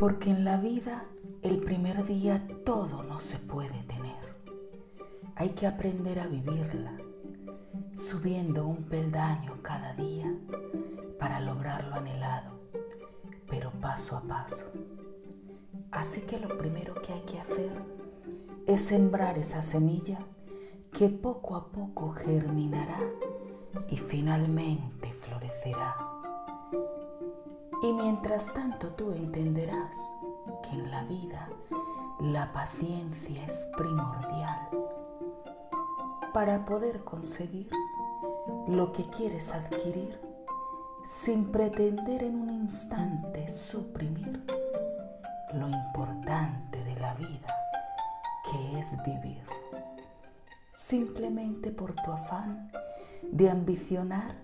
Porque en la vida el primer día todo no se puede tener. Hay que aprender a vivirla, subiendo un peldaño cada día para lograr lo anhelado, pero paso a paso. Así que lo primero que hay que hacer es sembrar esa semilla que poco a poco germinará y finalmente florecerá. Y mientras tanto tú entenderás que en la vida la paciencia es primordial para poder conseguir lo que quieres adquirir sin pretender en un instante suprimir lo importante de la vida que es vivir. Simplemente por tu afán de ambicionar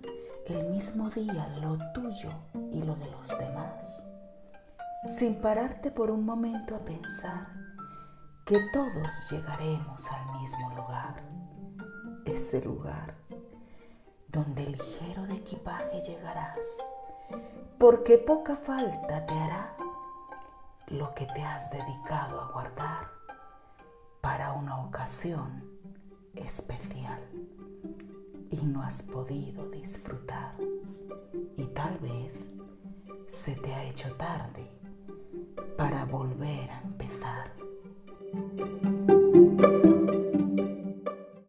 el mismo día lo tuyo y lo de los demás, sin pararte por un momento a pensar que todos llegaremos al mismo lugar, ese lugar donde ligero de equipaje llegarás, porque poca falta te hará lo que te has dedicado a guardar para una ocasión especial no has podido disfrutar. Y tal vez se te ha hecho tarde para volver a